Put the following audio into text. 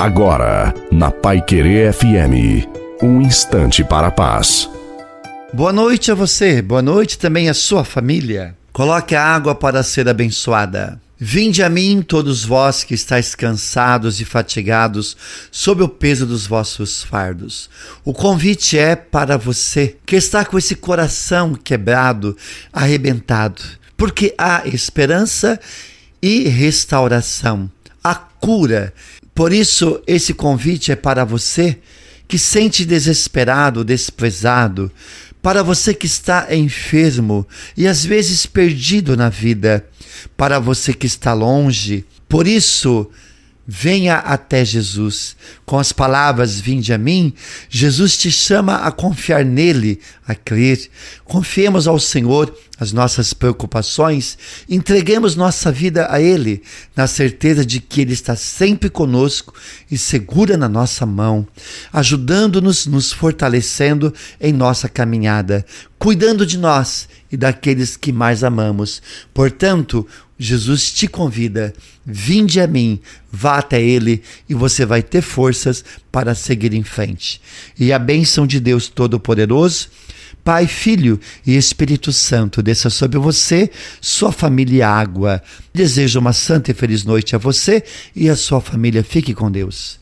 Agora, na Pai Querer FM, um instante para a paz. Boa noite a você, boa noite também à sua família. Coloque a água para ser abençoada. Vinde a mim, todos vós que estáis cansados e fatigados, sob o peso dos vossos fardos. O convite é para você que está com esse coração quebrado, arrebentado, porque há esperança e restauração, a cura. Por isso, esse convite é para você que sente desesperado, desprezado, para você que está enfermo e às vezes perdido na vida, para você que está longe. Por isso, Venha até Jesus. Com as palavras Vinde a mim, Jesus te chama a confiar nele, a crer. Confiemos ao Senhor as nossas preocupações, entreguemos nossa vida a Ele, na certeza de que Ele está sempre conosco e segura na nossa mão, ajudando-nos, nos fortalecendo em nossa caminhada, cuidando de nós e daqueles que mais amamos. Portanto, Jesus te convida, vinde a mim, vá até Ele e você vai ter forças para seguir em frente. E a bênção de Deus Todo-Poderoso, Pai, Filho e Espírito Santo desça sobre você, sua família e água. Desejo uma santa e feliz noite a você e a sua família. Fique com Deus.